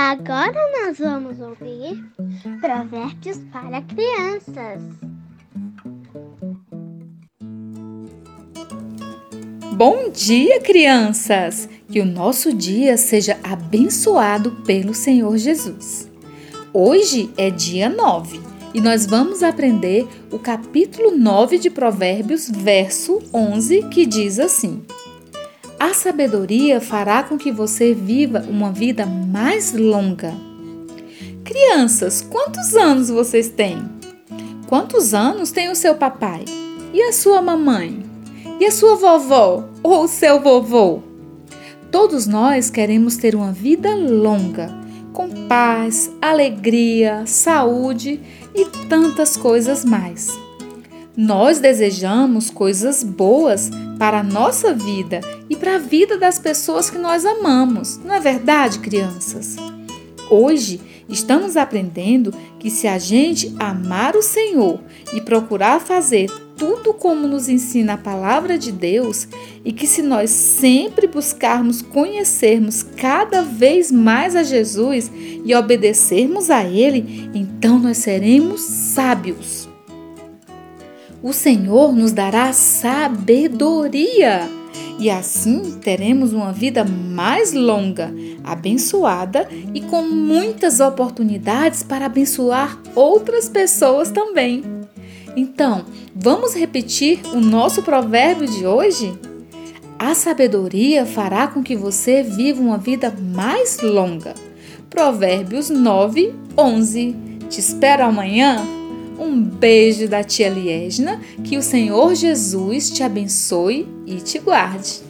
Agora nós vamos ouvir Provérbios para Crianças. Bom dia, crianças! Que o nosso dia seja abençoado pelo Senhor Jesus. Hoje é dia 9 e nós vamos aprender o capítulo 9 de Provérbios, verso 11, que diz assim: A sabedoria fará com que você viva uma vida mais longa. Crianças, quantos anos vocês têm? Quantos anos tem o seu papai? E a sua mamãe? E a sua vovó ou o seu vovô? Todos nós queremos ter uma vida longa, com paz, alegria, saúde e tantas coisas mais. Nós desejamos coisas boas para a nossa vida e para a vida das pessoas que nós amamos, não é verdade, crianças? Hoje estamos aprendendo que se a gente amar o Senhor e procurar fazer tudo como nos ensina a palavra de Deus, e que se nós sempre buscarmos conhecermos cada vez mais a Jesus e obedecermos a Ele, então nós seremos sábios. O Senhor nos dará sabedoria e assim teremos uma vida mais longa, abençoada e com muitas oportunidades para abençoar outras pessoas também. Então, vamos repetir o nosso provérbio de hoje? A sabedoria fará com que você viva uma vida mais longa. Provérbios 9, 11. Te espero amanhã. Um beijo da tia Liesna, que o Senhor Jesus te abençoe e te guarde.